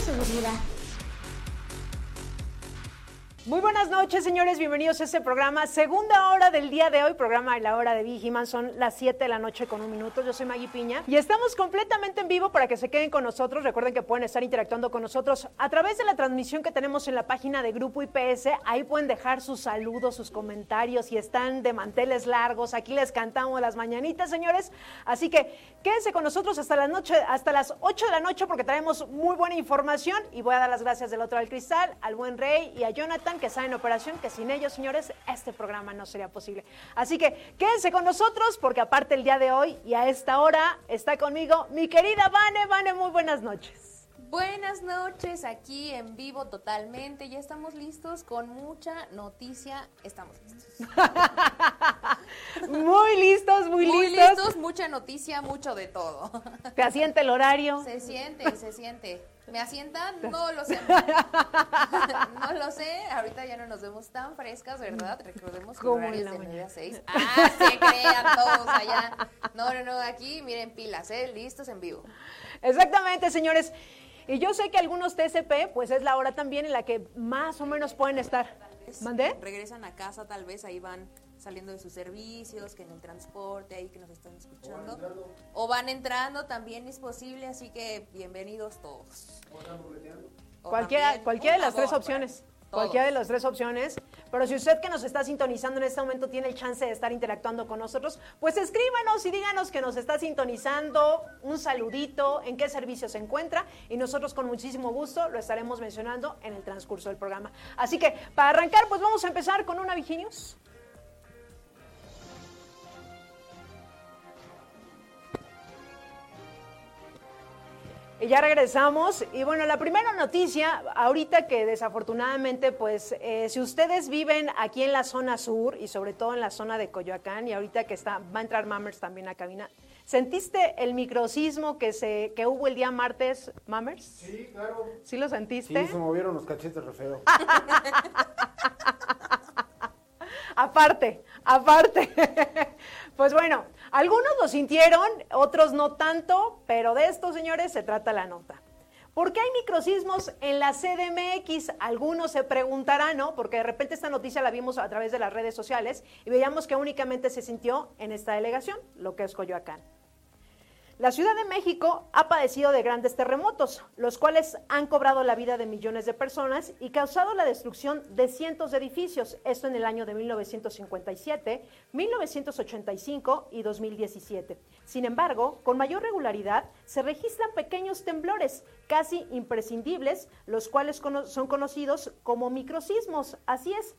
是不是的 Muy buenas noches, señores. Bienvenidos a este programa. Segunda hora del día de hoy, programa de la hora de Vigiman. Son las 7 de la noche con un minuto. Yo soy Maggie Piña y estamos completamente en vivo para que se queden con nosotros. Recuerden que pueden estar interactuando con nosotros a través de la transmisión que tenemos en la página de Grupo IPS. Ahí pueden dejar sus saludos, sus comentarios y están de manteles largos. Aquí les cantamos las mañanitas, señores. Así que quédense con nosotros hasta la noche, hasta las 8 de la noche porque traemos muy buena información y voy a dar las gracias del otro al cristal, al buen Rey y a Jonathan que está en operación, que sin ellos, señores, este programa no sería posible. Así que quédense con nosotros, porque aparte el día de hoy y a esta hora está conmigo mi querida Vane. Vane, muy buenas noches. Buenas noches, aquí en vivo totalmente. Ya estamos listos con mucha noticia. Estamos listos. muy listos, muy, muy listos. listos. mucha noticia, mucho de todo. ¿Te asiente el horario? Se siente, se siente. ¿Me asientan? No lo sé. no lo sé. Ahorita ya no nos vemos tan frescas, ¿verdad? Recordemos que horarios de 9 a 6. Ah, se crean todos allá. No, no, no. Aquí, miren, pilas, ¿eh? Listos en vivo. Exactamente, señores. Y yo sé que algunos TCP, pues es la hora también en la que más o menos pueden estar. ¿Mandé? Regresan a casa, tal vez ahí van saliendo de sus servicios, que en el transporte, ahí que nos están escuchando. O van entrando, también es posible, así que bienvenidos todos. Cualquiera, cualquiera de las tres opciones. Cualquiera de las tres opciones. Pero si usted que nos está sintonizando en este momento tiene el chance de estar interactuando con nosotros, pues escríbanos y díganos que nos está sintonizando, un saludito, en qué servicio se encuentra y nosotros con muchísimo gusto lo estaremos mencionando en el transcurso del programa. Así que para arrancar, pues vamos a empezar con una Viginius. Ya regresamos. Y bueno, la primera noticia, ahorita que desafortunadamente, pues, eh, si ustedes viven aquí en la zona sur y sobre todo en la zona de Coyoacán, y ahorita que está, va a entrar Mammers también a cabina, ¿sentiste el microsismo que, se, que hubo el día martes, Mammers? Sí, claro. ¿Sí lo sentiste? Sí, se movieron los cachetes re feo. aparte, aparte. pues bueno, algunos lo sintieron, otros no tanto, pero de esto, señores, se trata la nota. ¿Por qué hay microsismos en la CDMX? Algunos se preguntarán, ¿no? Porque de repente esta noticia la vimos a través de las redes sociales y veíamos que únicamente se sintió en esta delegación, lo que es Coyoacán. La Ciudad de México ha padecido de grandes terremotos, los cuales han cobrado la vida de millones de personas y causado la destrucción de cientos de edificios, esto en el año de 1957, 1985 y 2017. Sin embargo, con mayor regularidad se registran pequeños temblores, casi imprescindibles, los cuales son conocidos como microsismos. Así es,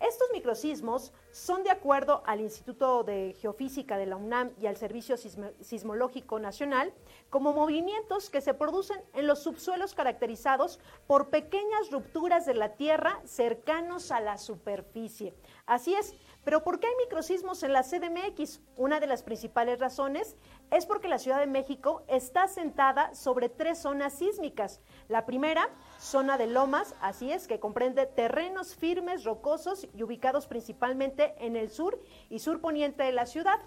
estos microsismos son de acuerdo al Instituto de Geofísica de la UNAM y al Servicio Sismológico Nacional como movimientos que se producen en los subsuelos caracterizados por pequeñas rupturas de la tierra cercanos a la superficie. Así es, pero ¿por qué hay microsismos en la CDMX? Una de las principales razones es porque la Ciudad de México está sentada sobre tres zonas sísmicas. La primera, zona de lomas, así es, que comprende terrenos firmes, rocosos y ubicados principalmente en el sur y surponiente de la ciudad.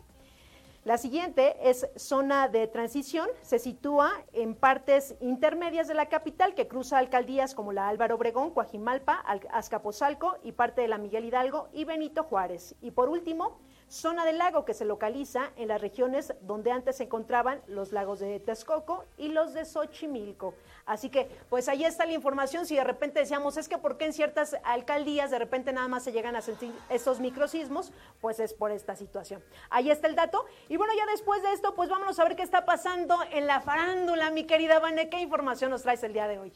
La siguiente es zona de transición, se sitúa en partes intermedias de la capital que cruza alcaldías como la Álvaro Obregón, Coajimalpa, Azcapotzalco y parte de la Miguel Hidalgo y Benito Juárez. Y por último, zona del lago que se localiza en las regiones donde antes se encontraban los lagos de Texcoco y los de Xochimilco. Así que, pues ahí está la información. Si de repente decíamos, es que por qué en ciertas alcaldías de repente nada más se llegan a sentir estos microsismos, pues es por esta situación. Ahí está el dato. Y bueno, ya después de esto, pues vámonos a ver qué está pasando en la farándula, mi querida Vane. ¿Qué información nos traes el día de hoy?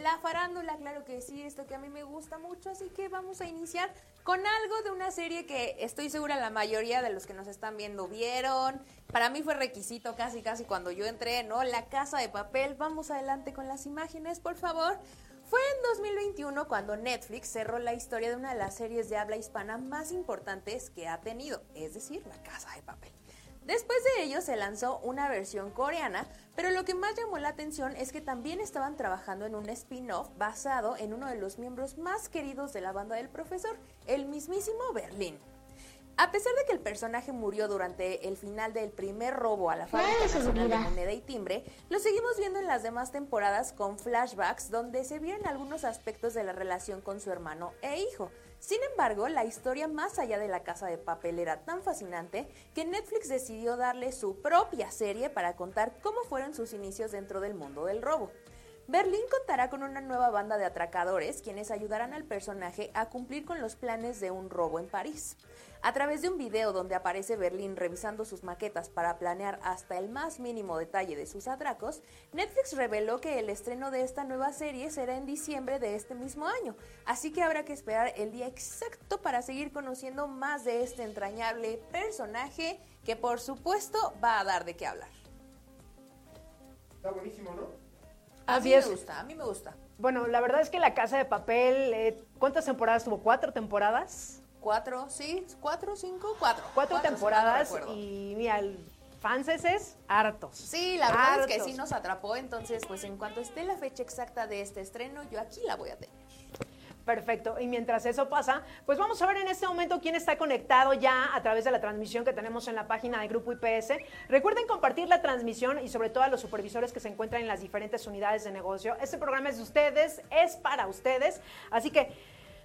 La farándula, claro que sí, esto que a mí me gusta mucho, así que vamos a iniciar con algo de una serie que estoy segura la mayoría de los que nos están viendo vieron. Para mí fue requisito casi casi cuando yo entré, ¿no? La casa de papel. Vamos adelante con las imágenes, por favor. Fue en 2021 cuando Netflix cerró la historia de una de las series de habla hispana más importantes que ha tenido, es decir, La Casa de Papel. Después de ello se lanzó una versión coreana, pero lo que más llamó la atención es que también estaban trabajando en un spin-off basado en uno de los miembros más queridos de la banda del profesor, el mismísimo Berlín. A pesar de que el personaje murió durante el final del primer robo a la Fábrica Nacional de Moneda y Timbre, lo seguimos viendo en las demás temporadas con flashbacks donde se vieron algunos aspectos de la relación con su hermano e hijo. Sin embargo, la historia más allá de la casa de papel era tan fascinante que Netflix decidió darle su propia serie para contar cómo fueron sus inicios dentro del mundo del robo. Berlín contará con una nueva banda de atracadores quienes ayudarán al personaje a cumplir con los planes de un robo en París. A través de un video donde aparece Berlín revisando sus maquetas para planear hasta el más mínimo detalle de sus atracos, Netflix reveló que el estreno de esta nueva serie será en diciembre de este mismo año, así que habrá que esperar el día exacto para seguir conociendo más de este entrañable personaje que por supuesto va a dar de qué hablar. Está buenísimo, ¿no? A mí me gusta, a mí me gusta. Bueno, la verdad es que La Casa de Papel, eh, ¿cuántas temporadas tuvo? ¿Cuatro temporadas? Cuatro, sí, cuatro, cinco, cuatro. Cuatro no temporadas y mira, el franceses hartos. Sí, la verdad es que sí nos atrapó, entonces pues en cuanto esté la fecha exacta de este estreno, yo aquí la voy a tener. Perfecto. Y mientras eso pasa, pues vamos a ver en este momento quién está conectado ya a través de la transmisión que tenemos en la página de Grupo IPS. Recuerden compartir la transmisión y sobre todo a los supervisores que se encuentran en las diferentes unidades de negocio. Este programa es de ustedes, es para ustedes. Así que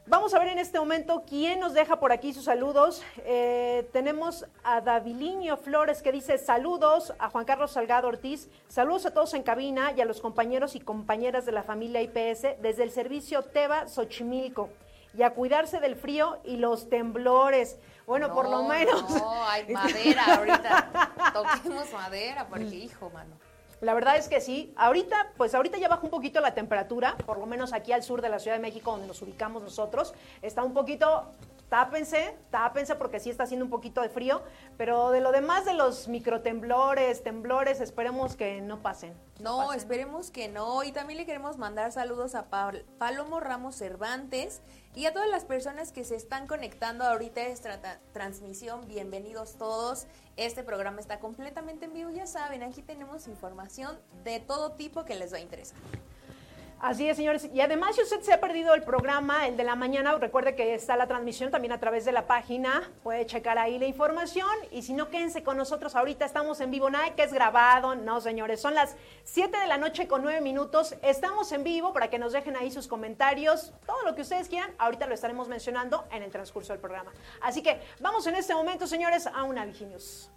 vamos a ver en este momento quién nos deja por aquí sus saludos. Eh, tenemos a Daviliño Flores que dice saludos, a Juan Carlos Salgado Ortiz, saludos a todos en cabina y a los compañeros y compañeras de la familia IPS desde el servicio Teba Xochimilco. Y a cuidarse del frío y los temblores. Bueno, por lo No, menos. No, hay madera ahorita. Toquemos madera, porque hijo, mano. La verdad es que sí. Ahorita, pues ahorita ya bajó un poquito la temperatura, por lo menos aquí al sur de la Ciudad de México, donde nos ubicamos nosotros. Está un poquito, tápense, tápense porque sí está haciendo un poquito de frío, pero de lo demás de los microtemblores, temblores, esperemos que no pasen. No, pasen. esperemos que no. Y también le queremos mandar saludos a Palomo Ramos Cervantes y a todas las personas que se están conectando ahorita a esta tra- transmisión. Bienvenidos todos. Este programa está completamente en vivo, ya saben, aquí tenemos información de todo tipo que les va a interesar. Así es, señores. Y además, si usted se ha perdido el programa, el de la mañana, recuerde que está la transmisión también a través de la página. Puede checar ahí la información. Y si no, quédense con nosotros. Ahorita estamos en vivo. Nada que es grabado. No, señores. Son las 7 de la noche con 9 minutos. Estamos en vivo para que nos dejen ahí sus comentarios. Todo lo que ustedes quieran. Ahorita lo estaremos mencionando en el transcurso del programa. Así que vamos en este momento, señores, a una Viginius.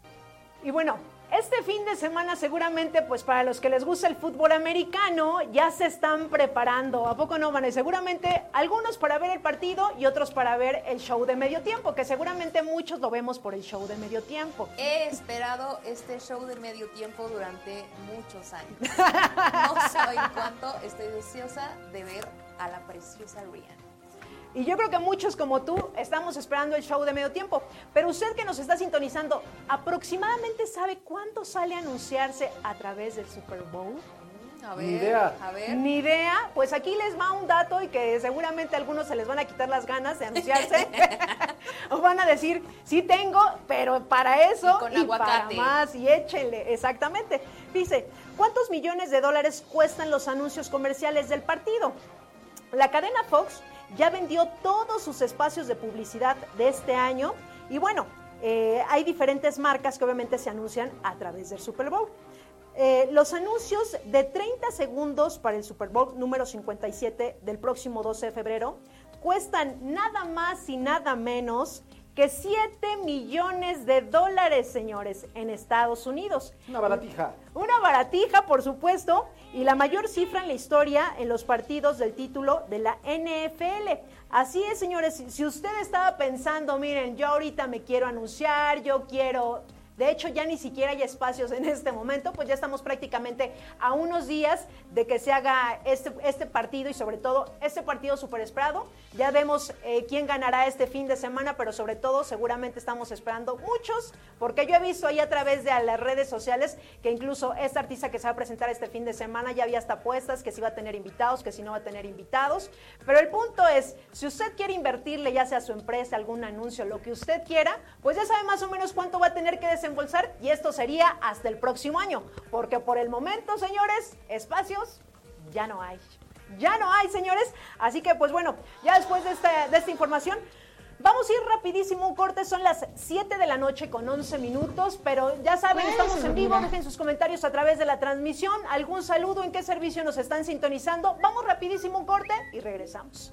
Y bueno, este fin de semana seguramente, pues para los que les gusta el fútbol americano, ya se están preparando. ¿A poco no, Van? Seguramente algunos para ver el partido y otros para ver el show de medio tiempo, que seguramente muchos lo vemos por el show de medio tiempo. He esperado este show de medio tiempo durante muchos años. No saben cuánto estoy deseosa de ver a la preciosa Rihanna. Y yo creo que muchos como tú estamos esperando el show de medio tiempo. Pero usted que nos está sintonizando, ¿aproximadamente sabe cuánto sale a anunciarse a través del Super Bowl? A ver, Ni idea. a ver. Ni idea, pues aquí les va un dato y que seguramente a algunos se les van a quitar las ganas de anunciarse. o van a decir, sí tengo, pero para eso Y con y para aguacate. más, y échenle, exactamente. Dice, ¿cuántos millones de dólares cuestan los anuncios comerciales del partido? La cadena Fox ya vendió todos sus espacios de publicidad de este año y bueno, eh, hay diferentes marcas que obviamente se anuncian a través del Super Bowl. Eh, los anuncios de 30 segundos para el Super Bowl número 57 del próximo 12 de febrero cuestan nada más y nada menos que 7 millones de dólares, señores, en Estados Unidos. Una baratija. Una baratija, por supuesto, y la mayor cifra en la historia en los partidos del título de la NFL. Así es, señores, si- usted estaba pensando, miren, yo ahorita me quiero anunciar, yo quiero... De hecho, ya ni siquiera hay espacios en este momento, pues ya estamos prácticamente a unos días de que se haga este, este partido y sobre todo este partido súper esperado. Ya vemos eh, quién ganará este fin de semana, pero sobre todo seguramente estamos esperando muchos, porque yo he visto ahí a través de las redes sociales que incluso esta artista que se va a presentar este fin de semana ya había hasta apuestas, que si va a tener invitados, que si no va a tener invitados. Pero el punto es, si usted quiere invertirle ya sea a su empresa, algún anuncio, lo que usted quiera, pues ya sabe más o menos cuánto va a tener que desembolsar y esto sería hasta el próximo año, porque por el momento, señores, espacios ya no hay. Ya no hay, señores. Así que, pues bueno, ya después de esta, de esta información, Vamos a ir rapidísimo, un corte, son las 7 de la noche con 11 minutos, pero ya saben, estamos en vivo, dejen sus comentarios a través de la transmisión, algún saludo, en qué servicio nos están sintonizando. Vamos rapidísimo, un corte y regresamos.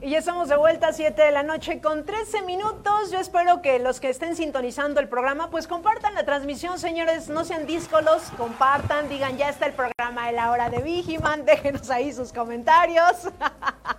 Y ya estamos de vuelta a 7 de la noche con 13 minutos. Yo espero que los que estén sintonizando el programa, pues compartan la transmisión, señores. No sean díscolos, compartan, digan ya está el programa de la hora de Vigiman, déjenos ahí sus comentarios.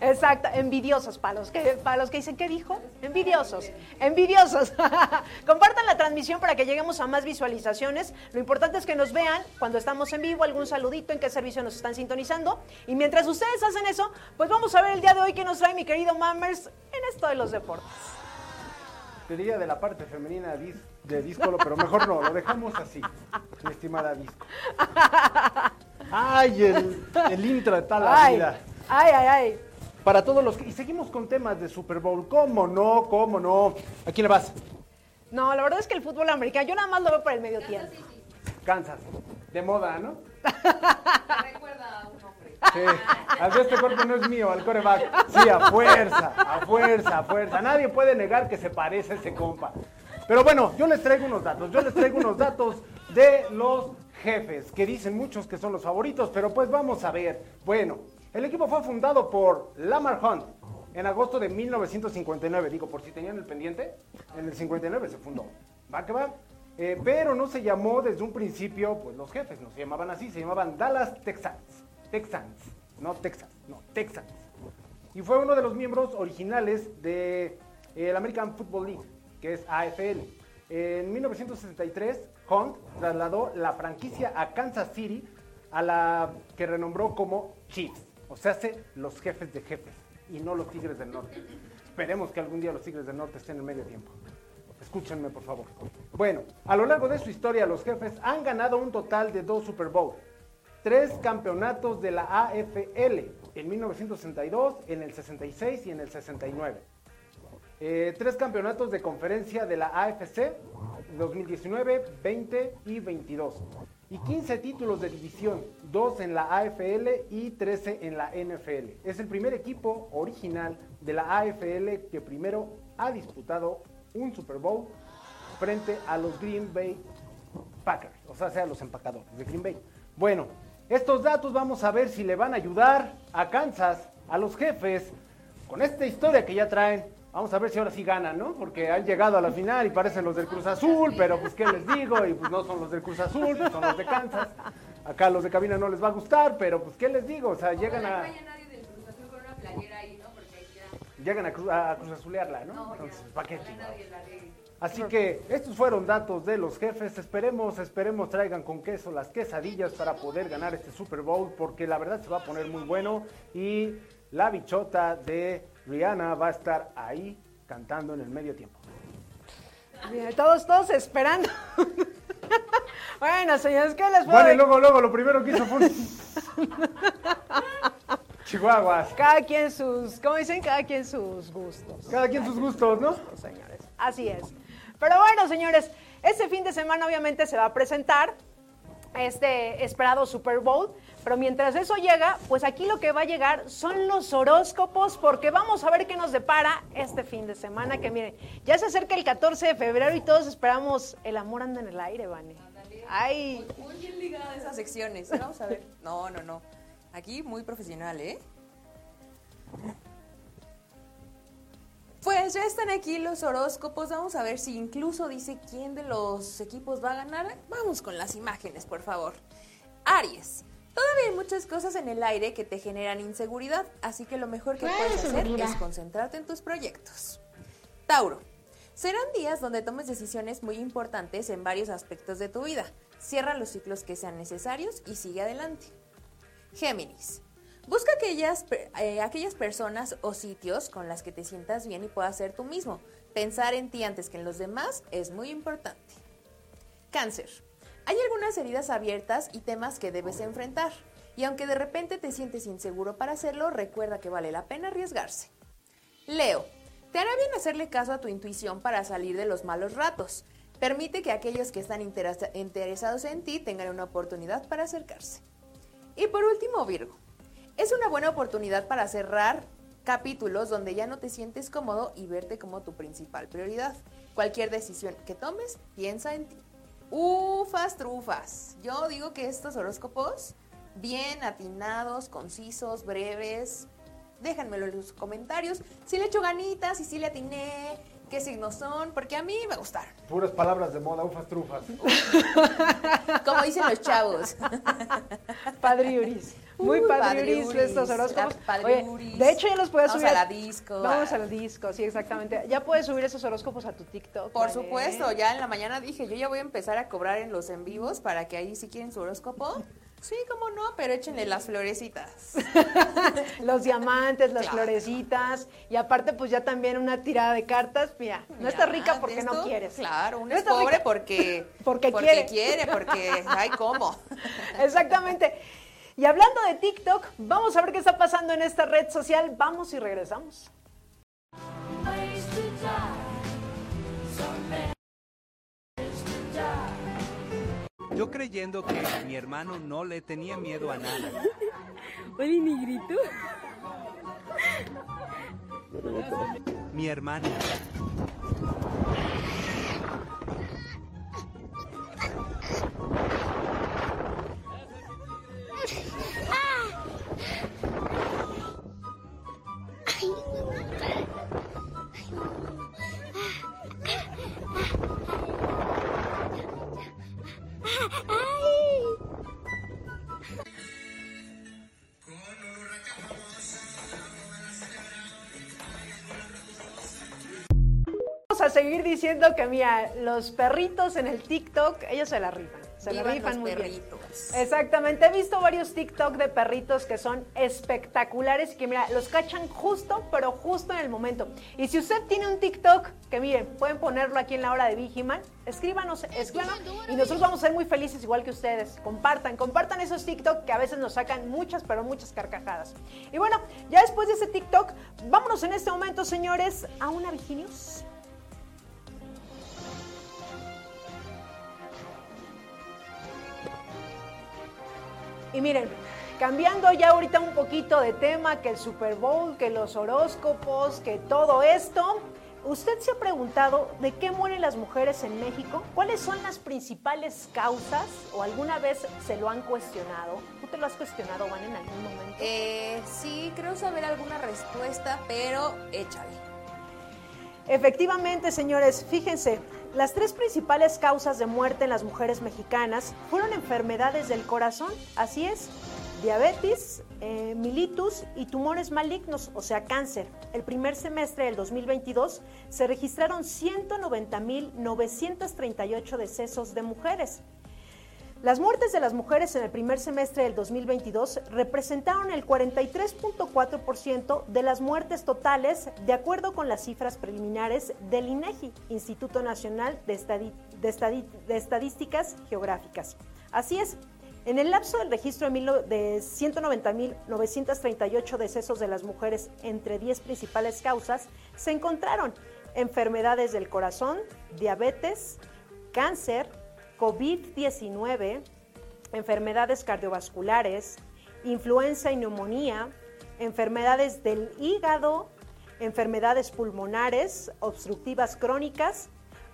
Exacto, envidiosos para los que para los que dicen qué dijo, envidiosos, envidiosos. Compartan la transmisión para que lleguemos a más visualizaciones. Lo importante es que nos vean cuando estamos en vivo, algún saludito en qué servicio nos están sintonizando. Y mientras ustedes hacen eso, pues vamos a ver el día de hoy que nos trae mi querido Mammers en esto de los deportes. Te diría de la parte femenina de Discolo, pero mejor no, lo dejamos así, mi estimada Disco. Ay, el, el intro de tal la vida. Ay, ay, ay. Para todos los que... Y seguimos con temas de Super Bowl. ¿Cómo no? ¿Cómo no? ¿A quién le vas? No, la verdad es que el fútbol americano, yo nada más lo veo por el medio tiempo. Kansas. De moda, ¿no? recuerda a un hombre. Sí. Al este cuerpo no es mío, al coreback. Sí, a fuerza, a fuerza, a fuerza. Nadie puede negar que se parece a ese compa. Pero bueno, yo les traigo unos datos. Yo les traigo unos datos de los jefes, que dicen muchos que son los favoritos, pero pues vamos a ver. Bueno, el equipo fue fundado por Lamar Hunt en agosto de 1959. Digo, por si tenían el pendiente, en el 59 se fundó. ¿Va que va? Eh, pero no se llamó desde un principio, pues los jefes no se llamaban así, se llamaban Dallas Texans. Texans, no Texas, no Texans. Y fue uno de los miembros originales de eh, el American Football League, que es AFL. En 1963, Hunt trasladó la franquicia a Kansas City, a la que renombró como Chiefs, o sea, hace los jefes de jefes, y no los Tigres del Norte. Esperemos que algún día los Tigres del Norte estén en medio tiempo. Escúchenme, por favor. Bueno, a lo largo de su historia, los jefes han ganado un total de dos Super Bowl, tres campeonatos de la AFL, en 1962, en el 66 y en el 69. Eh, tres campeonatos de conferencia de la AFC, 2019, 20 y 22. Y 15 títulos de división, dos en la AFL y 13 en la NFL. Es el primer equipo original de la AFL que primero ha disputado un Super Bowl frente a los Green Bay Packers, o sea, sea los empacadores de Green Bay. Bueno, estos datos vamos a ver si le van a ayudar a Kansas, a los jefes, con esta historia que ya traen. Vamos a ver si ahora sí ganan, ¿no? Porque han llegado a la final y parecen los del Cruz Azul, pero pues qué les digo, y pues no son los del Cruz Azul, pues son los de Kansas. Acá a los de cabina no les va a gustar, pero pues qué les digo, o sea, llegan a, nadie del Cruz Azul con una playera ahí, ¿no? Porque ahí ya... llegan a, Cruz, a Cruz Azulearla, ¿no? No. Entonces, ¿para qué Así que estos fueron datos de los jefes. Esperemos, esperemos traigan con queso las quesadillas para poder ganar este Super Bowl, porque la verdad se va a poner muy bueno y la bichota de Rihanna va a estar ahí cantando en el medio tiempo. Bien, todos, todos esperando. bueno, señores, ¿qué les puedo decir? luego, luego, lo primero que hizo fue Chihuahuas. Cada quien sus, ¿cómo dicen? Cada quien sus gustos. Cada quien sus gustos, ¿no? señores. Así es. Pero bueno, señores, este fin de semana obviamente se va a presentar este esperado Super Bowl. Pero mientras eso llega, pues aquí lo que va a llegar son los horóscopos, porque vamos a ver qué nos depara este fin de semana. Que miren, ya se acerca el 14 de febrero y todos esperamos el amor anda en el aire, Vane. Ay, Muy bien ligada esas secciones. Vamos a ver. No, no, no. Aquí muy profesional, ¿eh? Pues ya están aquí los horóscopos. Vamos a ver si incluso dice quién de los equipos va a ganar. Vamos con las imágenes, por favor. Aries. Todavía hay muchas cosas en el aire que te generan inseguridad, así que lo mejor que puedes hacer es concentrarte en tus proyectos. Tauro. Serán días donde tomes decisiones muy importantes en varios aspectos de tu vida. Cierra los ciclos que sean necesarios y sigue adelante. Géminis. Busca aquellas, eh, aquellas personas o sitios con las que te sientas bien y puedas ser tú mismo. Pensar en ti antes que en los demás es muy importante. Cáncer. Hay algunas heridas abiertas y temas que debes enfrentar. Y aunque de repente te sientes inseguro para hacerlo, recuerda que vale la pena arriesgarse. Leo. Te hará bien hacerle caso a tu intuición para salir de los malos ratos. Permite que aquellos que están interesados en ti tengan una oportunidad para acercarse. Y por último, Virgo. Es una buena oportunidad para cerrar capítulos donde ya no te sientes cómodo y verte como tu principal prioridad. Cualquier decisión que tomes, piensa en ti. Ufas, trufas. Yo digo que estos horóscopos, bien atinados, concisos, breves, déjanmelo en los comentarios. Si le echo ganitas y si le atiné, qué signos son, porque a mí me gustaron. Puras palabras de moda, ufas, trufas. Como dicen los chavos. Padriuris. Muy uh, padriuris estos horóscopos. Oye, de hecho ya los puedes subir. Vamos a la disco. Vamos a la disco, sí, exactamente. Ya puedes subir esos horóscopos a tu TikTok. Por supuesto, ya en la mañana dije, yo ya voy a empezar a cobrar en los en vivos para que ahí si quieren su horóscopo Sí, cómo no, pero échenle las florecitas. Los diamantes, las florecitas. Y aparte, pues ya también una tirada de cartas. Mira, no está rica porque no quieres. Claro, uno es pobre porque, porque, quiere. quiere, porque hay cómo. Exactamente. Y hablando de TikTok, vamos a ver qué está pasando en esta red social. Vamos y regresamos. Yo creyendo que mi hermano no le tenía miedo a nada. Oye, negrito. Mi hermano. Diciendo que, mira, los perritos en el TikTok, ellos se la rifan. Se la rifan muy bien. Exactamente. He visto varios TikTok de perritos que son espectaculares y que, mira, los cachan justo, pero justo en el momento. Y si usted tiene un TikTok, que miren, pueden ponerlo aquí en la hora de Vigiman, escríbanos, escríbanos y nosotros vamos a ser muy felices igual que ustedes. Compartan, compartan esos TikTok que a veces nos sacan muchas, pero muchas carcajadas. Y bueno, ya después de ese TikTok, vámonos en este momento, señores, a una Viginius. Y miren, cambiando ya ahorita un poquito de tema, que el Super Bowl, que los horóscopos, que todo esto, ¿usted se ha preguntado de qué mueren las mujeres en México? ¿Cuáles son las principales causas o alguna vez se lo han cuestionado? ¿Tú te lo has cuestionado, Juan, en algún momento? Eh, sí, creo saber alguna respuesta, pero échale. Efectivamente, señores, fíjense, las tres principales causas de muerte en las mujeres mexicanas fueron enfermedades del corazón, así es, diabetes, eh, militus y tumores malignos, o sea, cáncer. El primer semestre del 2022 se registraron 190.938 decesos de mujeres. Las muertes de las mujeres en el primer semestre del 2022 representaron el 43.4% de las muertes totales, de acuerdo con las cifras preliminares del INEGI, Instituto Nacional de, de Estadísticas Geográficas. Así es, en el lapso del registro de 190.938 decesos de las mujeres entre 10 principales causas, se encontraron enfermedades del corazón, diabetes, cáncer, COVID-19, enfermedades cardiovasculares, influenza y neumonía, enfermedades del hígado, enfermedades pulmonares, obstructivas crónicas,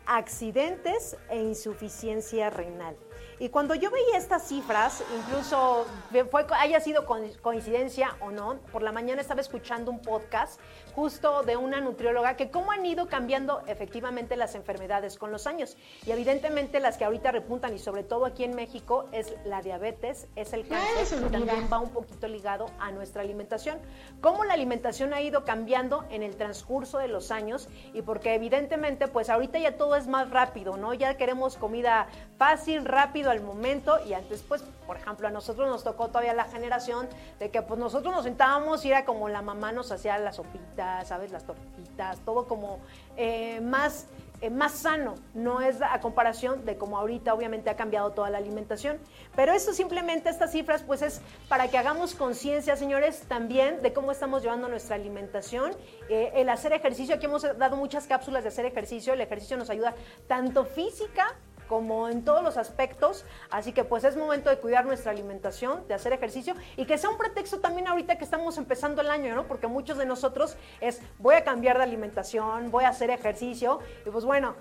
accidentes e insuficiencia renal. Y cuando yo veía estas cifras, incluso fue, haya sido coincidencia o no, por la mañana estaba escuchando un podcast justo de una nutrióloga que cómo han ido cambiando efectivamente las enfermedades con los años. Y evidentemente las que ahorita repuntan y sobre todo aquí en México es la diabetes, es el cáncer y también va un poquito ligado a nuestra alimentación. Cómo la alimentación ha ido cambiando en el transcurso de los años y porque evidentemente pues ahorita ya todo es más rápido, ¿no? Ya queremos comida fácil, rápido al momento y antes pues, por ejemplo, a nosotros nos tocó todavía la generación de que pues nosotros nos sentábamos y era como la mamá nos hacía la sopita, ¿sabes? Las tortitas, todo como eh, más eh, más sano, no es a comparación de como ahorita obviamente ha cambiado toda la alimentación. Pero esto simplemente, estas cifras, pues es para que hagamos conciencia, señores, también de cómo estamos llevando nuestra alimentación. Eh, el hacer ejercicio, aquí hemos dado muchas cápsulas de hacer ejercicio, el ejercicio nos ayuda tanto física como en todos los aspectos. Así que pues es momento de cuidar nuestra alimentación, de hacer ejercicio y que sea un pretexto también ahorita que estamos empezando el año, ¿no? Porque muchos de nosotros es voy a cambiar de alimentación, voy a hacer ejercicio y pues bueno.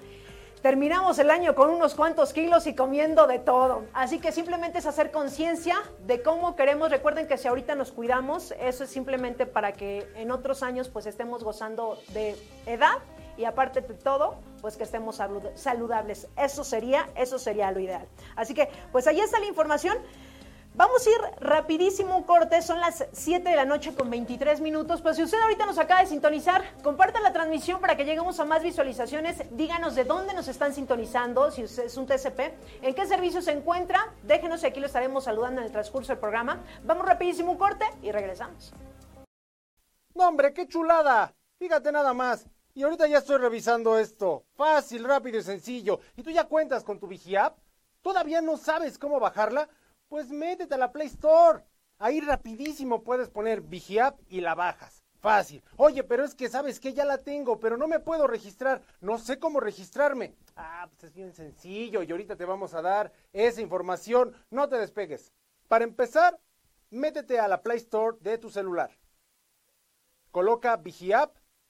Terminamos el año con unos cuantos kilos y comiendo de todo. Así que simplemente es hacer conciencia de cómo queremos. Recuerden que si ahorita nos cuidamos, eso es simplemente para que en otros años pues estemos gozando de edad y aparte de todo, pues que estemos saludables. Eso sería, eso sería lo ideal. Así que, pues ahí está la información. Vamos a ir rapidísimo un corte, son las 7 de la noche con 23 minutos. Pues si usted ahorita nos acaba de sintonizar, comparta la transmisión para que lleguemos a más visualizaciones. Díganos de dónde nos están sintonizando, si es un TCP, en qué servicio se encuentra. Déjenos y aquí lo estaremos saludando en el transcurso del programa. Vamos rapidísimo un corte y regresamos. No, hombre, qué chulada. Fíjate nada más. Y ahorita ya estoy revisando esto. Fácil, rápido y sencillo. ¿Y tú ya cuentas con tu VigiApp? ¿Todavía no sabes cómo bajarla? Pues métete a la Play Store. Ahí rapidísimo puedes poner VigiApp y la bajas. Fácil. Oye, pero es que sabes que ya la tengo, pero no me puedo registrar. No sé cómo registrarme. Ah, pues es bien sencillo y ahorita te vamos a dar esa información. No te despegues. Para empezar, métete a la Play Store de tu celular. Coloca VigiApp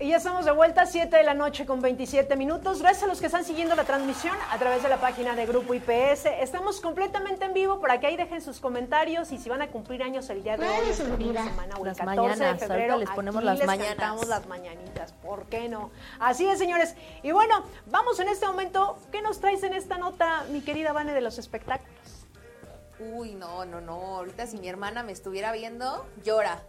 Y ya estamos de vuelta, 7 de la noche con 27 minutos. Gracias a los que están siguiendo la transmisión a través de la página de Grupo IPS. Estamos completamente en vivo, por aquí ahí dejen sus comentarios y si van a cumplir años el día de hoy, este fin de semana, o el Las 14 mañanas, de febrero, les ponemos aquí las les mañanas. cantamos las mañanitas, ¿por qué no? Así es, señores. Y bueno, vamos en este momento, ¿qué nos traes en esta nota, mi querida Vane, de los espectáculos? Uy, no, no, no. Ahorita si mi hermana me estuviera viendo, llora.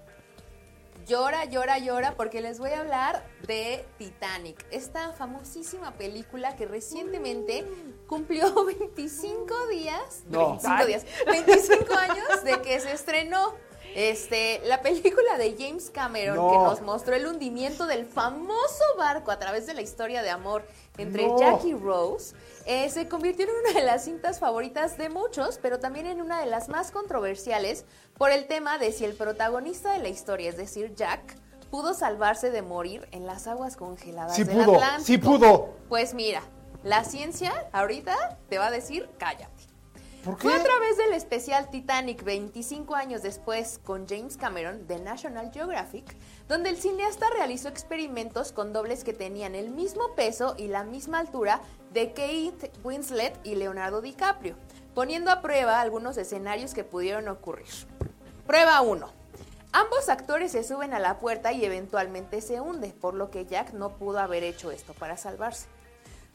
Llora, llora, llora, porque les voy a hablar de Titanic, esta famosísima película que recientemente cumplió 25 días, No. 25 días, 25 años de que se estrenó. Este, la película de James Cameron No. que nos mostró el hundimiento del famoso barco a través de la historia de amor entre No. Jack y Rose, eh, se convirtió en una de las cintas favoritas de muchos, pero también en una de las más controversiales por el tema de si el protagonista de la historia, es decir, Jack, pudo salvarse de morir en las aguas congeladas Sí del pudo, Atlántico. sí pudo. Pues mira, la ciencia ahorita te va a decir cállate. ¿Por Fue a través del especial Titanic 25 años después con James Cameron de National Geographic, donde el cineasta realizó experimentos con dobles que tenían el mismo peso y la misma altura de Kate Winslet y Leonardo DiCaprio, poniendo a prueba algunos escenarios que pudieron ocurrir. Prueba 1. Ambos actores se suben a la puerta y eventualmente se hunde, por lo que Jack no pudo haber hecho esto para salvarse.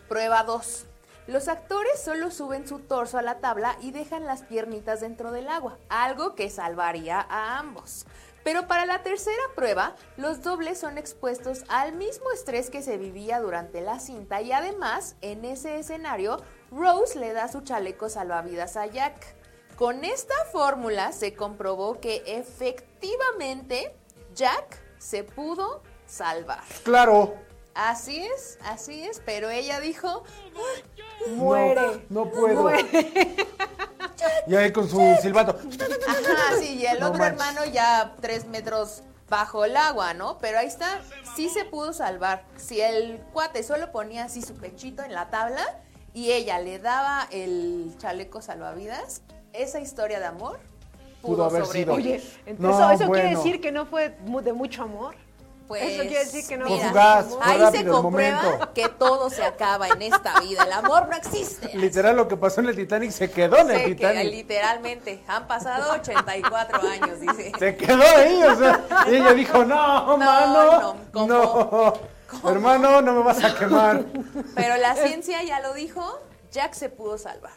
Prueba 2. Los actores solo suben su torso a la tabla y dejan las piernitas dentro del agua, algo que salvaría a ambos. Pero para la tercera prueba, los dobles son expuestos al mismo estrés que se vivía durante la cinta y además, en ese escenario, Rose le da su chaleco salvavidas a Jack. Con esta fórmula se comprobó que efectivamente Jack se pudo salvar. Claro. Así es, así es, pero ella dijo, Muere. No, no puedo. Muere. Y ahí con su silbato. ajá, sí, y el No otro manches. hermano ya tres metros bajo el agua, ¿no? Pero ahí está, sí se pudo salvar. Si el cuate solo ponía así su pechito en la tabla y ella le daba el chaleco salvavidas, esa historia de amor pudo, Pudo haber sido. sobrevivir. Oye, entonces No, eso, eso quiere decir que no fue de mucho amor. Pues, Eso quiere decir que no mira, fugaz, ahí rápido se comprueba que todo se acaba en esta vida. El amor no existe. Literal, lo que pasó en el Titanic se quedó en el que, Titanic. literalmente, han pasado 84 años, dice. Se quedó ahí, o sea, y ella dijo, no, mano, no, ¿cómo? no, hermano, no me vas a quemar. Pero la ciencia ya lo dijo, Jack se pudo salvar.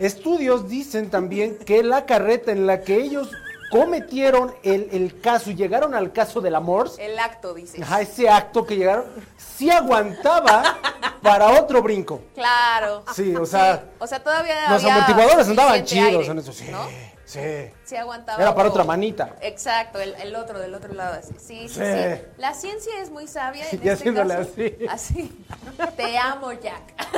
Estudios dicen también que la carreta en la que ellos cometieron el, el caso y llegaron al caso del amor, El acto, dice. ajá, ese acto que llegaron, sí aguantaba para otro brinco. Claro. Sí, o sea, O sea, todavía los había amortiguadores andaban chidos aire, en eso, sí, ¿no? sí. Sí aguantaba. Era para otra manita. Exacto, el, el otro del otro lado así. Sí, sí, Sí. sí. La ciencia es muy sabia en Y este haciéndole caso. así. Así. Te amo, Jack.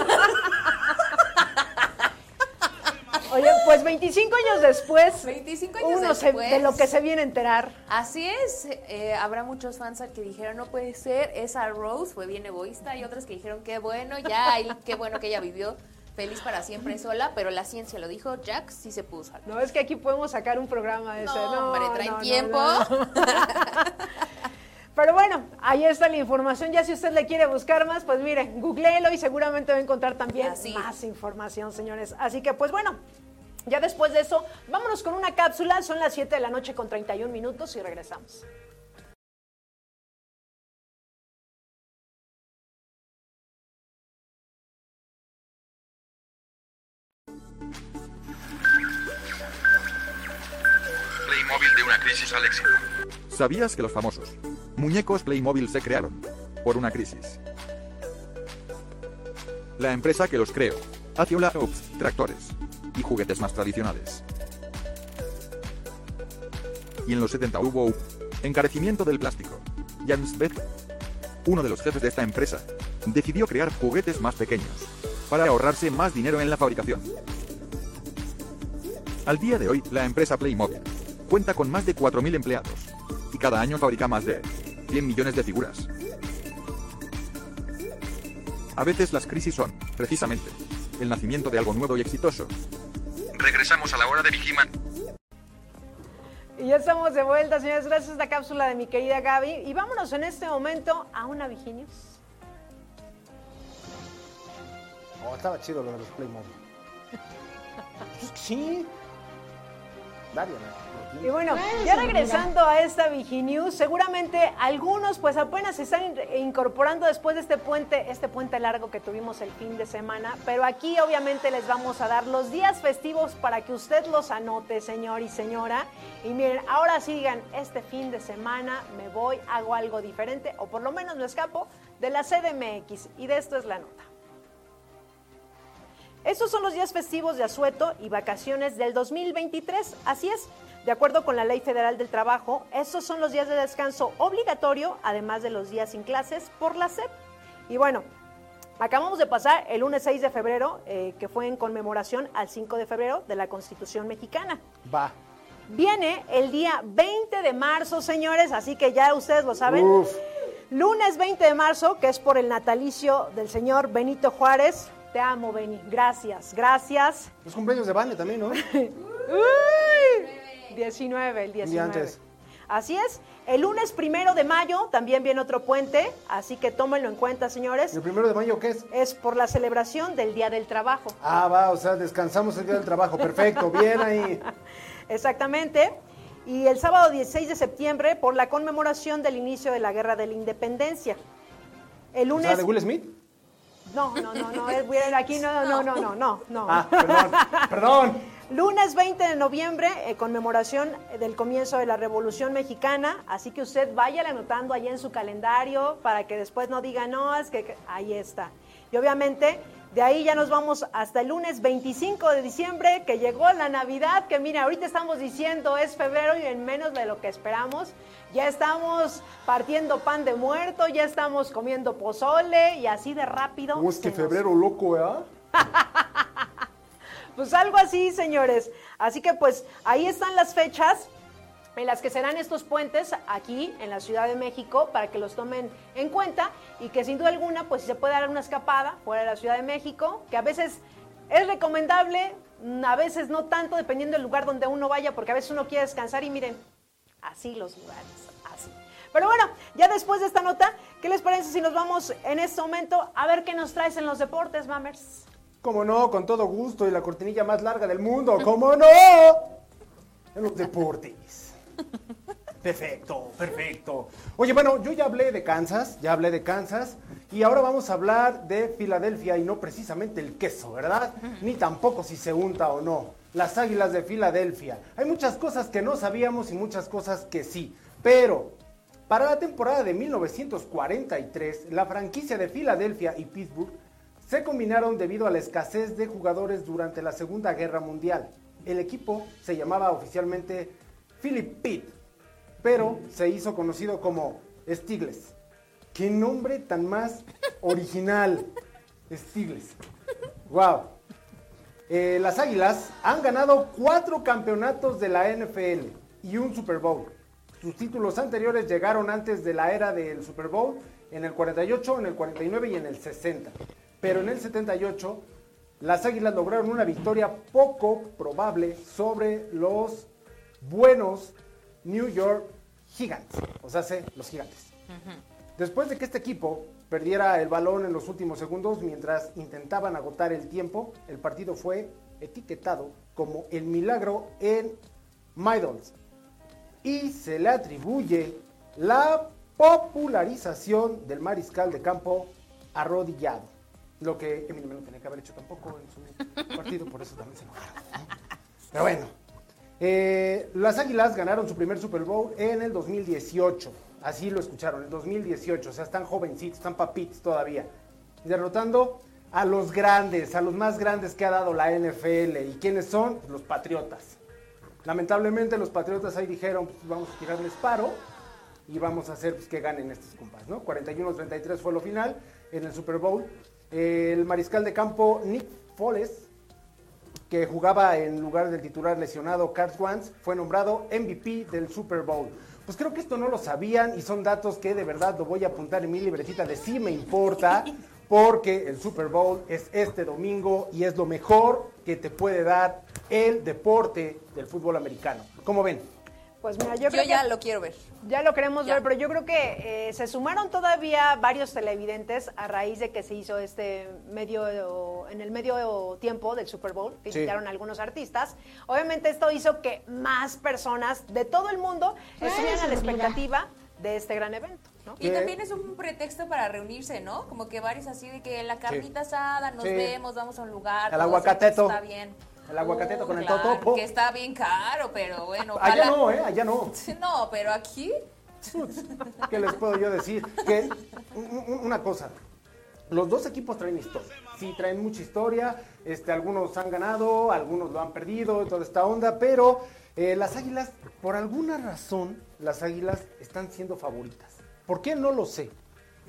Oye, pues 25 años después, 25 años uno se- de lo que se viene a enterar. Así es, eh, habrá muchos fans que dijeron no puede ser, esa Rose fue bien egoísta y otros que dijeron qué bueno, ya, y qué bueno que ella vivió feliz para siempre sola, pero la ciencia lo dijo, Jack sí se puso. No, es que aquí podemos sacar un programa de ese. No, No, hombre, traen no, no, tiempo. no. Pero bueno, ahí está la información. Ya si usted le quiere buscar más, pues mire, googleelo y seguramente va a encontrar también Así. más información, señores. Así que pues bueno, ya después de eso, vámonos con una cápsula. Son las 7 de la noche con 31 minutos y regresamos. Playmobil de una crisis al éxito. ¿Sabías que los famosos muñecos Playmobil se crearon por una crisis? La empresa que los creó hace hula hoops, tractores y juguetes más tradicionales. Y en los 70 hubo encarecimiento del plástico. Jans Beck, uno de los jefes de esta empresa, decidió crear juguetes más pequeños para ahorrarse más dinero en la fabricación. Al día de hoy, la empresa Playmobil cuenta con más de 4.000 empleados y cada año fabrica más de 100 millones de figuras. A veces las crisis son, precisamente, el nacimiento de algo nuevo y exitoso. Regresamos a la hora de Vigiman. Y ya estamos de vuelta, señores. Gracias a esta cápsula de mi querida Gaby. Y vámonos en este momento a una Viginius. Oh, estaba chido lo de los Playmobil. sí. Y bueno, ya regresando a esta Viginews, seguramente algunos pues apenas se están in- incorporando después de este puente, este puente largo que tuvimos el fin de semana, pero aquí obviamente les vamos a dar los días festivos para que usted los anote, señor y señora. Y miren, ahora sí digan, este fin de semana me voy, hago algo diferente, o por lo menos me escapo de la CDMX. Y de esto es la nota. Estos son los días festivos de asueto y vacaciones del 2023. Así es, de acuerdo con la Ley Federal del Trabajo, estos son los días de descanso obligatorio, además de los días sin clases por la SEP. Y bueno, acabamos de pasar el lunes 6 de febrero, eh, que fue en conmemoración al 5 de febrero de la Constitución mexicana. Va. Viene el día 20 de marzo, señores, así que ya ustedes lo saben. Uf. Lunes 20 de marzo, que es por el natalicio del señor Benito Juárez. Te amo, Beni. Gracias, gracias. Los cumpleaños de Vane también, ¿no? Uy, 19, el 19. día antes. Así es. El lunes primero de mayo también viene otro puente, así que tómenlo en cuenta, señores. ¿El primero de mayo qué es? Es por la celebración del Día del Trabajo. Ah, va, o sea, descansamos el día del trabajo. Perfecto, bien ahí. Exactamente. Y el sábado 16 de septiembre por la conmemoración del inicio de la Guerra de la Independencia. El O lunes. sea, de Will Smith. No, no, no, no, es- aquí no, no, no, no, no, no. Ah, perdón, perdón. Lunes 20 de noviembre, eh, conmemoración del comienzo de la Revolución Mexicana, así que usted vaya anotando ahí en su calendario para que después no diga, no, es que que-". ahí está. Y obviamente, de ahí ya nos vamos hasta el lunes 25 de diciembre, que llegó la Navidad, que mira, ahorita estamos diciendo es febrero y en menos de lo que esperamos. Ya estamos partiendo pan de muerto, ya estamos comiendo pozole y así de rápido. ¿Cómo es que nos febrero loco, ¿eh? Pues algo así, señores. Así que pues ahí están las fechas en las que serán estos puentes aquí en la Ciudad de México para que los tomen en cuenta y que sin duda alguna pues se puede dar una escapada fuera de la Ciudad de México, que a veces es recomendable, a veces no tanto dependiendo del lugar donde uno vaya, porque a veces uno quiere descansar y miren, así los lugares, así. Pero bueno, ya después de esta nota, ¿qué les parece si nos vamos en este momento a ver qué nos traes en los deportes, Mammers? ¿Cómo no? Con todo gusto y la cortinilla más larga del mundo. ¿Cómo no? En los deportes. Perfecto, perfecto. Oye, bueno, yo ya hablé de Kansas, ya hablé de Kansas, y ahora vamos a hablar de Filadelfia y no precisamente el queso, ¿verdad? Ni tampoco si se unta o no. Las águilas de Filadelfia. Hay muchas cosas que no sabíamos y muchas cosas que sí, pero para la temporada de 1943, la franquicia de Filadelfia y Pittsburgh se combinaron debido a la escasez de jugadores durante la Segunda Guerra Mundial. El equipo se llamaba oficialmente Philip Pitt, pero se hizo conocido como Stigles. ¡Qué nombre tan más original! Stigles. ¡Wow! Eh, las Águilas han ganado cuatro campeonatos de la NFL y un Super Bowl. Sus títulos anteriores llegaron antes de la era del Super Bowl, en el 48, en el 49 y en el 60. Pero en el 78, las Águilas lograron una victoria poco probable sobre los buenos New York Giants, o sea, los gigantes. Después de que este equipo perdiera el balón en los últimos segundos mientras intentaban agotar el tiempo, el partido fue etiquetado como el milagro en Middles y se le atribuye la popularización del mariscal de campo arrodillado, lo que Eminem no tenía que haber hecho tampoco en su partido, por eso también se enojaron. ¿no? Pero bueno, eh, las Águilas ganaron su primer Super Bowl en el 2018. Así lo escucharon, el 2018. O sea, están jovencitos, están papitos todavía. Derrotando a los grandes, a los más grandes que ha dado la NFL. ¿Y quiénes son? Los Patriotas. Lamentablemente los Patriotas ahí dijeron, pues vamos a tirarles paro y vamos a hacer pues, que ganen estos compas, ¿no? 41-33 fue lo final en el Super Bowl. El mariscal de campo Nick Foles que jugaba en lugar del titular lesionado Carl Wentz, fue nombrado MVP del Super Bowl. Pues creo que esto no lo sabían y son datos que de verdad lo voy a apuntar en mi libretita de sí me importa, porque el Super Bowl es este domingo y es lo mejor que te puede dar el deporte del fútbol americano. ¿Cómo ven? Pues mira, yo, Yo, creo ya que lo quiero ver. ya lo queremos Ya. ver, pero yo creo que eh, se sumaron todavía varios televidentes a raíz de que se hizo este medio en el medio tiempo del Super Bowl, que Sí. invitaron a algunos artistas. Obviamente esto hizo que más personas de todo el mundo estuvieran a la expectativa de este gran evento, ¿no? Y ¿Qué? también es un pretexto para reunirse, ¿no? Como que varios así de que la carnita asada, nos Sí. vemos, vamos a un lugar. El todos, aguacateto. Está bien. El aguacateto con el claro, totopo. Que está bien caro, pero bueno. Allá no, ¿eh? Allá no. No, pero aquí. ¿Qué les puedo yo decir? Que un- un- una cosa, los dos equipos traen historia. Sí, traen mucha historia. Este, algunos han ganado, algunos lo han perdido, toda esta onda, pero eh, las Águilas, por alguna razón, las Águilas están siendo favoritas. ¿Por qué? No lo sé.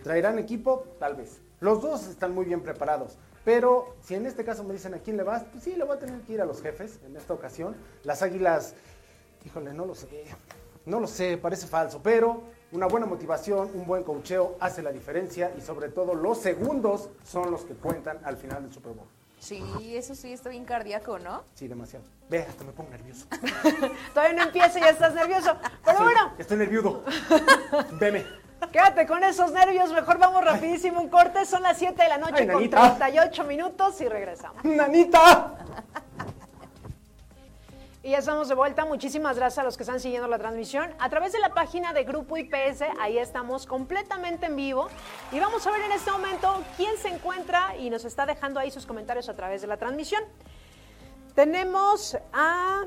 ¿Traerán equipo? Tal vez. Los dos están muy bien preparados. Pero si en este caso me dicen a quién le vas, pues sí, le voy a tener que ir a los jefes en esta ocasión. Las Águilas, híjole, no lo sé. No lo sé, parece falso, pero una buena motivación, un buen cocheo hace la diferencia y sobre todo los segundos son los que cuentan al final del Super Bowl. Sí, eso sí está bien cardíaco, ¿no? Sí, demasiado. Ve, hasta me pongo nervioso. Todavía no empieza y ya estás nervioso. Pero Soy- bueno, Estoy nervioso. Veme. Quédate con esos nervios, mejor vamos rapidísimo un corte. Son las 7 de la noche Ay, con nanita. 38 minutos y regresamos. ¡Nanita! Y ya estamos de vuelta. Muchísimas gracias a los que están siguiendo la transmisión. A través de la página de Grupo IPS, ahí estamos completamente en vivo. Y vamos a ver en este momento quién se encuentra y nos está dejando ahí sus comentarios a través de la transmisión. Tenemos a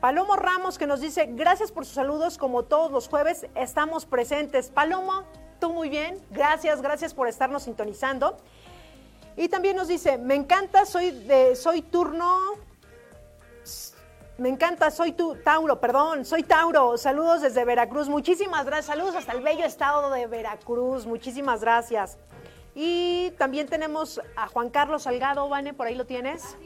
Palomo Ramos que nos dice, gracias por sus saludos, como todos los jueves estamos presentes. Palomo, tú muy bien, gracias, gracias por estarnos sintonizando. Y también nos dice, me encanta, soy, de, soy turno me encanta, soy tu Tauro, perdón, soy Tauro. Saludos desde Veracruz. Muchísimas gracias. Saludos hasta el bello estado de Veracruz. Muchísimas gracias. Y también tenemos a Juan Carlos Salgado, Vane, por ahí lo tienes.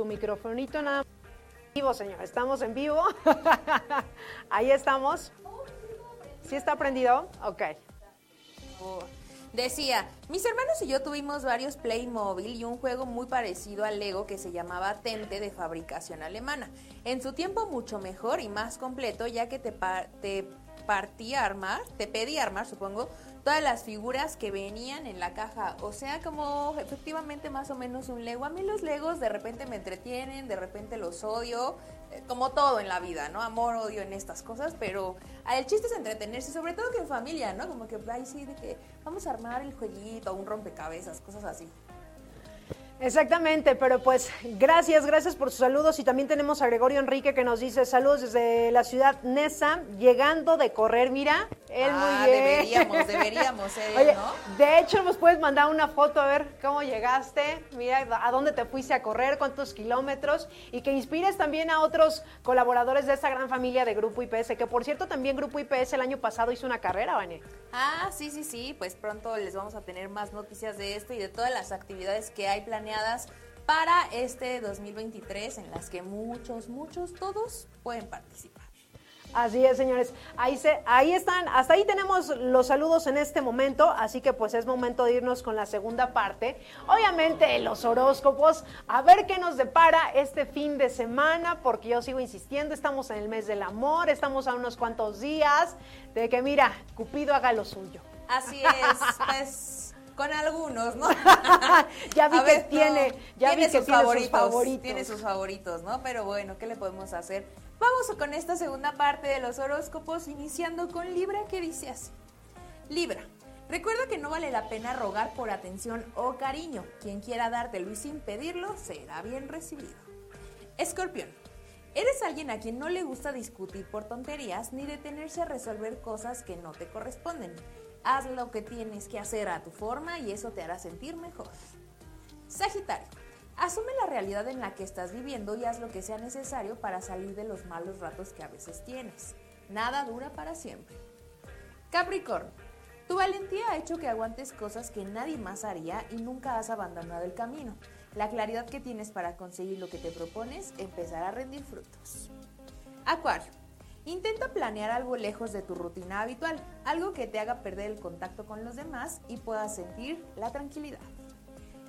Tu microfonito nada más. Vivo, señor. Estamos en vivo. ahí estamos. ¿Sí está prendido? Ok. Decía, mis hermanos y yo tuvimos varios Playmobil y un juego muy parecido al Lego que se llamaba Tente de fabricación alemana. En su tiempo mucho mejor y más completo ya que te, pa- te partía armar, te pedía armar supongo, todas las figuras que venían en la caja. O sea, como efectivamente más o menos un Lego. A mí los Legos de repente me entretienen, de repente los odio, eh, como todo en la vida, ¿no? Amor, odio en estas cosas, pero ah, el chiste es entretenerse, sobre todo que en familia, ¿no? Como que, ay, sí, de que vamos a armar el jueguito, un rompecabezas, cosas así. Exactamente, pero pues gracias, gracias por sus saludos. Y también tenemos a Gregorio Enrique que nos dice saludos desde la ciudad Nesa, llegando de correr, mira, él Ah, muy bien. deberíamos, deberíamos, eh, Oye, ¿no? de hecho nos puedes mandar una foto a ver cómo llegaste, mira a dónde te fuiste a correr, cuántos kilómetros. Y que inspires también a otros colaboradores de esta gran familia de Grupo IPS, que por cierto también Grupo IPS el año pasado hizo una carrera, Vane. Ah, sí, sí, sí, pues pronto les vamos a tener más noticias de esto y de todas las actividades que hay planeadas para este 2023 en las que muchos, muchos, todos pueden participar. Así es, señores. Ahí, se, ahí están, hasta ahí tenemos los saludos en este momento, así que pues es momento de irnos con la segunda parte. Obviamente los horóscopos, a ver qué nos depara este fin de semana, porque yo sigo insistiendo, estamos en el mes del amor, estamos a unos cuantos días de que mira, Cupido haga lo suyo. Así es, pues con algunos, ¿no? Ya vi A que ver, tiene, ya vi que sus, tiene favoritos, sus favoritos. Tiene sus favoritos, ¿no? Pero bueno, ¿qué le podemos hacer? Vamos con esta segunda parte de los horóscopos, iniciando con Libra, que dice así. Libra, recuerda que no vale la pena rogar por atención o cariño. Quien quiera dártelo y sin pedirlo, será bien recibido. Escorpión, eres alguien a quien no le gusta discutir por tonterías ni detenerse a resolver cosas que no te corresponden. Haz lo que tienes que hacer a tu forma y eso te hará sentir mejor. Sagitario, asume la realidad en la que estás viviendo y haz lo que sea necesario para salir de los malos ratos que a veces tienes. Nada dura para siempre. Capricornio, tu valentía ha hecho que aguantes cosas que nadie más haría y nunca has abandonado el camino. La claridad que tienes para conseguir lo que te propones empezará a rendir frutos. Acuario. Intenta planear algo lejos de tu rutina habitual, algo que te haga perder el contacto con los demás y puedas sentir la tranquilidad.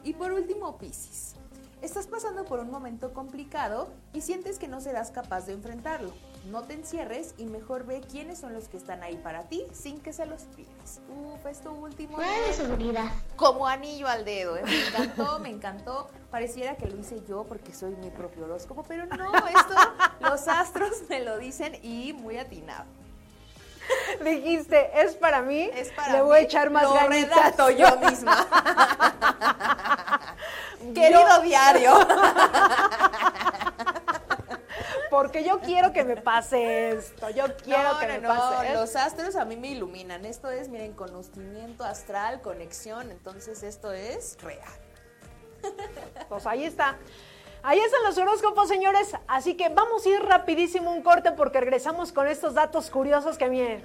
Y por último, Piscis. Estás pasando por un momento complicado y sientes que no serás capaz de enfrentarlo. No te encierres y mejor ve quiénes son los que están ahí para ti sin que se los pides. Uf, esto último. de seguridad. Como anillo al dedo. ¿eh? Me encantó, me encantó. Pareciera que lo hice yo porque soy mi propio horóscopo, pero no, esto los astros me lo dicen y muy atinado. Dijiste, es para mí. Es para Le voy a echar más lo ganitas. yo misma. Querido diario. Porque yo quiero que me pase esto. Yo quiero no, que no, me no, pase esto. Los astros a mí me iluminan. Esto es, miren, conocimiento astral, conexión. Entonces, esto es real. Pues ahí está. Ahí están los horóscopos, señores. Así que vamos a ir rapidísimo un corte porque regresamos con estos datos curiosos que miren.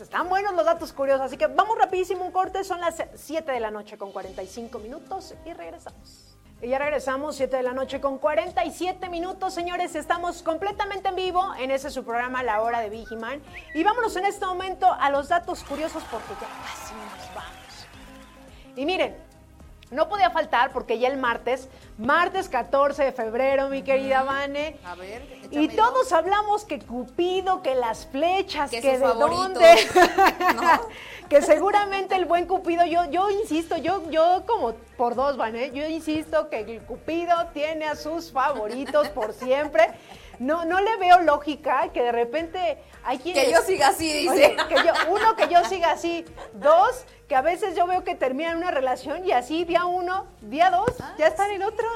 Están buenos los datos curiosos, así que vamos rapidísimo un corte. Son las 7 de la noche con 45 minutos y regresamos. Y ya regresamos, 7 de la noche con 47 minutos, señores. Estamos completamente en vivo en ese su programa La Hora de Vigiman. Y vámonos en este momento a los datos curiosos porque ya casi nos vamos. Y miren, no podía faltar porque ya el martes, martes 14 de febrero, mi querida Vane. A ver, Y todos hablamos que Cupido, que las flechas, Que de favorito, dónde. ¿no? que seguramente el buen Cupido, yo, yo insisto, yo, yo como por dos van, ¿eh? yo insisto que el Cupido tiene a sus favoritos por siempre. No, no le veo lógica que de repente hay quienes... Que yo siga así, dice. Oye, que yo, uno, que yo siga así. Dos, que a veces yo veo que terminan una relación y así día uno, día dos, ya están en otra.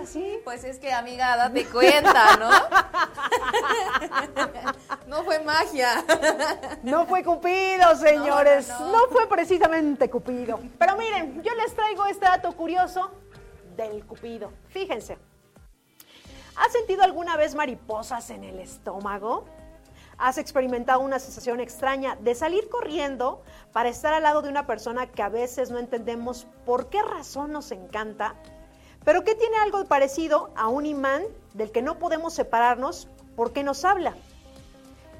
así. Pues es que, amiga, date cuenta, ¿no? no fue magia. No fue Cupido, señores. No, No, no, no. fue precisamente Cupido. Pero miren, yo les traigo este dato curioso del Cupido. Fíjense. ¿Has sentido alguna vez mariposas en el estómago? ¿Has experimentado una sensación extraña de salir corriendo para estar al lado de una persona que a veces no entendemos por qué razón nos encanta? Pero que tiene algo parecido a un imán del que no podemos separarnos porque nos habla.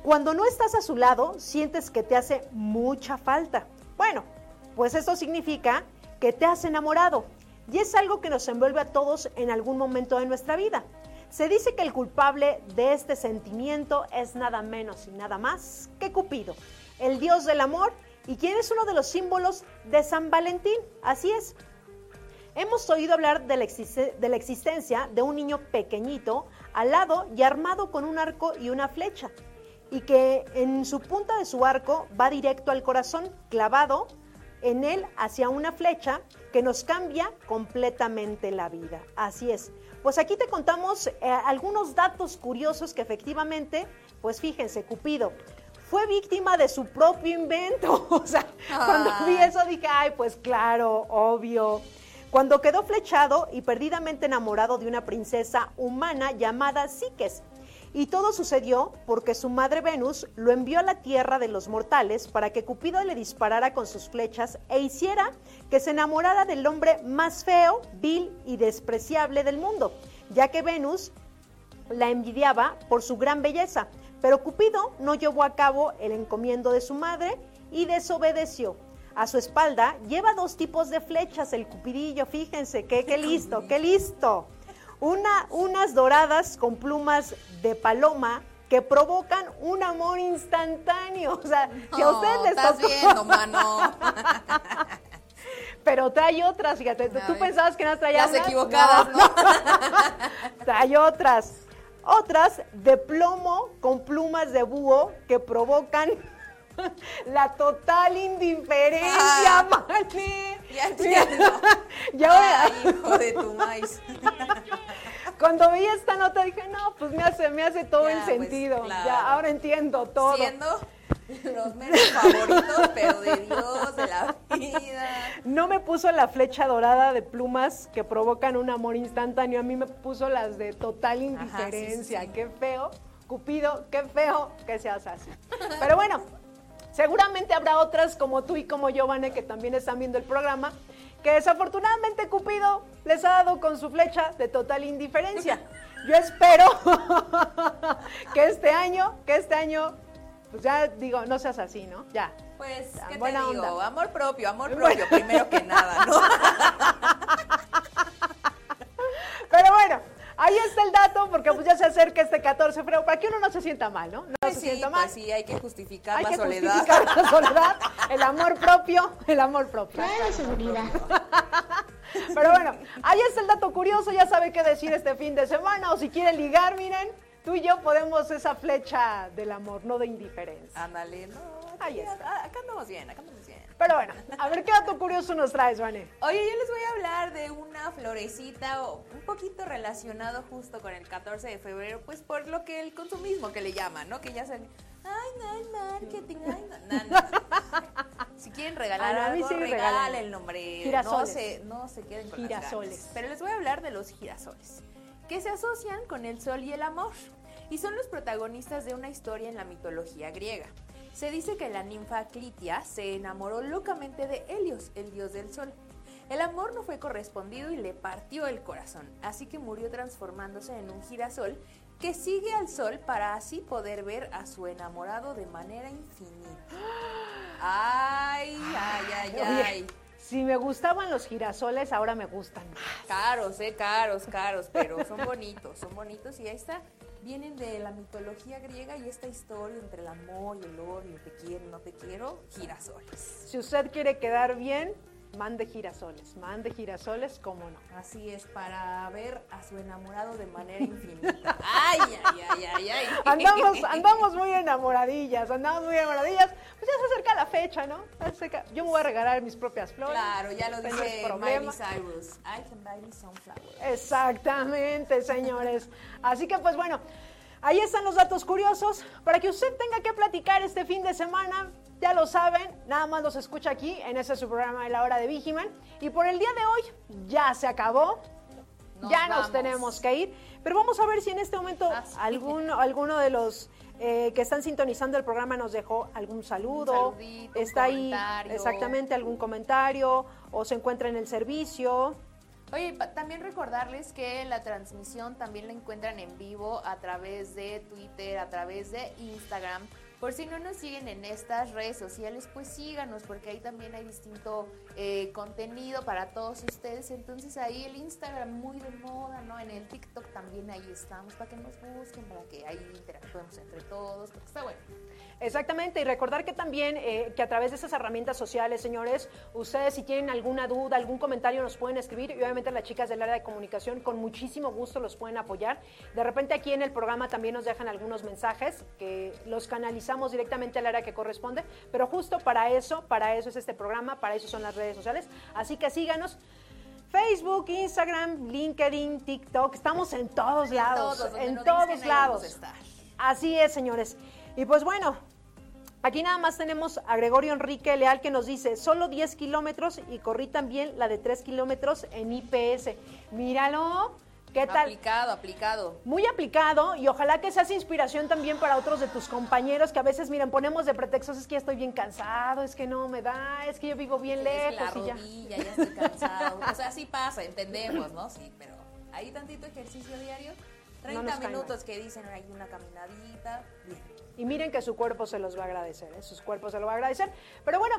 Cuando no estás a su lado, sientes que te hace mucha falta. Bueno, pues eso significa que te has enamorado y es algo que nos envuelve a todos en algún momento de nuestra vida. Se dice que el culpable de este sentimiento es nada menos y nada más que Cupido, el dios del amor y quien es uno de los símbolos de San Valentín. Así es. Hemos oído hablar de la, existencia de un niño pequeñito, alado y armado con un arco y una flecha, y que en su punta de su arco va directo al corazón, clavado en él hacia una flecha que nos cambia completamente la vida. Así es. Pues aquí te contamos eh, algunos datos curiosos que efectivamente, pues fíjense, Cupido fue víctima de su propio invento. O sea, cuando vi eso dije, ay, pues claro, obvio. Cuando quedó flechado y perdidamente enamorado de una princesa humana llamada Psiques. Y todo sucedió porque su madre Venus lo envió a la tierra de los mortales para que Cupido le disparara con sus flechas e hiciera que se enamorara del hombre más feo, vil y despreciable del mundo, ya que Venus la envidiaba por su gran belleza, pero Cupido no llevó a cabo el encomiendo de su madre y desobedeció. A su espalda lleva dos tipos de flechas el cupidillo, fíjense, qué, qué listo, qué listo. Una, unas doradas con plumas de paloma que provocan un amor instantáneo. O sea, si a No, ustedes les estás tocó- viendo, mano. Pero trae otras, fíjate, tú, pensabas que no traía Las unas? equivocadas, ¿no? Trae otras. Otras de plomo con plumas de búho que provocan la total indiferencia, Ah. Mane. Ya entiendo. Y ahora, Ay, hijo de tu maíz. cuando vi esta nota dije, no, pues me hace, me hace todo Ya, el pues, sentido. claro. Ya, ahora entiendo todo. Siendo los menos favoritos, pero de Dios, de la vida. No me puso la flecha dorada de plumas que provocan un amor instantáneo. A mí me puso las de total indiferencia. sí, sí. Qué feo. Cupido, qué feo que seas así. Pero bueno, Seguramente habrá otras como tú y como yo, Vane, que también están viendo el programa, que desafortunadamente Cupido les ha dado con su flecha de total indiferencia. Yo espero que este año, que este año, pues ya digo, no seas así, ¿no? Ya. Pues, ¿qué te buena digo? onda. Amor propio, amor propio, primero que nada, ¿no? Pero bueno, ahí está el dato, porque pues ya se acerca este 14 de febrero, para que uno no se sienta mal, ¿no? No Pues se sí, sienta mal. pues sí, hay que justificar Hay la que soledad. justificar la soledad, el amor propio, el amor propio. Pero bueno, ahí está el dato curioso, ya sabe qué decir este fin de semana, o si quiere ligar, miren, tú y yo podemos esa flecha del amor, no de indiferencia. Ándale, no. Ahí está. Acá andamos bien, acá andamos bien. Pero bueno, a ver qué dato curioso nos traes, Vane. Oye, yo les voy a hablar de una florecita o un poquito relacionado justo con el 14 de febrero, pues por lo que el consumismo que le llaman, ¿no? Que ya saben, ay, no, el marketing, ay, no, no, no. Si quieren regalar a mí algo, sí regalen. regalen, hombre. Girasoles. No se, no se queden con las Girasoles. ganas. Pero les voy a hablar de los girasoles, que se asocian con el sol y el amor, y son los protagonistas de una historia en la mitología griega. Se dice que la ninfa Clitia se enamoró locamente de Helios, el dios del sol. El amor no fue correspondido y le partió el corazón, así que murió transformándose en un girasol que sigue al sol para así poder ver a su enamorado de manera infinita. Ay, ay, ay, ay. si me gustaban los girasoles, ahora me gustan más. Caros, eh, caros, caros, pero son bonitos, son bonitos y ahí está. Vienen de la mitología griega y esta historia entre el amor y el odio, te quiero, no te quiero, girasoles. Si usted quiere quedar bien, mande girasoles, mande girasoles, cómo no. Así es, para ver a su enamorado de manera infinita. Ay, ay, ay, ay, ay. Andamos, andamos muy enamoradillas, andamos muy enamoradillas. Pues ya se acerca la fecha, ¿no? Yo me voy a regalar mis propias flores. Claro, ya lo No dice Miley problema. Cyrus. I can buy me some flowers. Exactamente, señores. Así que pues bueno, ahí están los datos curiosos para que usted tenga que platicar este fin de semana. Ya lo saben, nada más los escucha aquí en ese su programa de la hora de Vigiman. Y por el día de hoy ya se acabó. Nos ya nos tenemos que ir. Pero vamos a ver si en este momento Ah, sí. alguno, alguno de los eh, que están sintonizando el programa nos dejó algún saludo. Un saludito, un está ahí exactamente algún comentario o se encuentra en el servicio. Oye, también recordarles que la transmisión también la encuentran en vivo a través de Twitter, a través de Instagram. Por si no nos siguen en estas redes sociales, pues síganos, porque ahí también hay distinto eh, contenido para todos ustedes. Entonces ahí el Instagram muy de moda, ¿no? En el TikTok también ahí estamos, para que nos busquen, para que ahí interactuemos entre todos, está bueno. Exactamente, y recordar que también eh, que a través de esas herramientas sociales, señores, ustedes si tienen alguna duda, algún comentario nos pueden escribir y obviamente las chicas del área de comunicación con muchísimo gusto los pueden apoyar. De repente aquí en el programa también nos dejan algunos mensajes que los canalizamos directamente al área que corresponde, pero justo para eso, para eso es este programa, para eso son las redes sociales. Así que síganos. Facebook, Instagram, LinkedIn, TikTok, estamos en todos lados, todos, en todos lados. estar. Así es, señores. Y pues bueno, aquí nada más tenemos a Gregorio Enrique Leal que nos dice, solo 10 kilómetros y corrí también la de 3 kilómetros en IPS. Míralo, ¿qué tal? Aplicado, aplicado. Muy aplicado y ojalá que seas inspiración también para otros de tus compañeros que a veces, miren, ponemos de pretextos, es que ya estoy bien cansado, es que no me da, es que yo vivo bien Es la lejos y ya. rodilla, ya estoy cansado. O sea, sí pasa, entendemos, ¿no? Sí, pero hay tantito ejercicio diario. 30 nos cae minutos que dicen hay una caminadita. bien. Y miren que su cuerpo se los va a agradecer, ¿eh? sus cuerpos se lo va a agradecer. Pero bueno,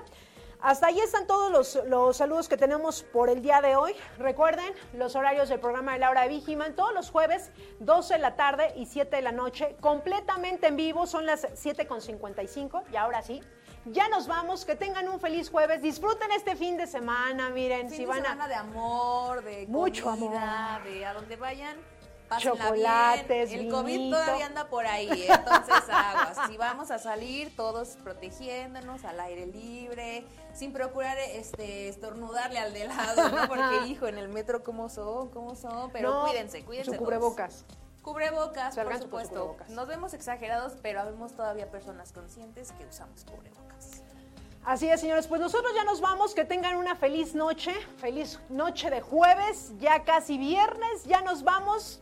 hasta ahí están todos los, los saludos que tenemos por el día de hoy. Recuerden los horarios del programa de la hora de Vigiman, todos los jueves, 12 de la tarde y 7 de la noche, completamente en vivo, son las 7.55 y ahora sí. Ya nos vamos, que tengan un feliz jueves, disfruten este fin de semana, miren, Fin si de van semana a... de amor, de Mucho comida, amor. de a donde vayan. Pásenla Chocolates, bien. El COVID todavía anda por ahí, ¿eh? entonces aguas. Si vamos a salir, todos protegiéndonos al aire libre, sin procurar este estornudarle al de lado, ¿no? Porque, hijo, en el metro, ¿cómo son? ¿Cómo son? Pero No, cuídense, cuídense. Su todos. cubrebocas. Cubrebocas, por su supuesto. cubrebocas. Nos vemos exagerados, pero habemos todavía personas conscientes que usamos cubrebocas. Así es, señores. Pues nosotros ya nos vamos. Que tengan una feliz noche. Feliz noche de jueves. Ya casi viernes. Ya nos vamos.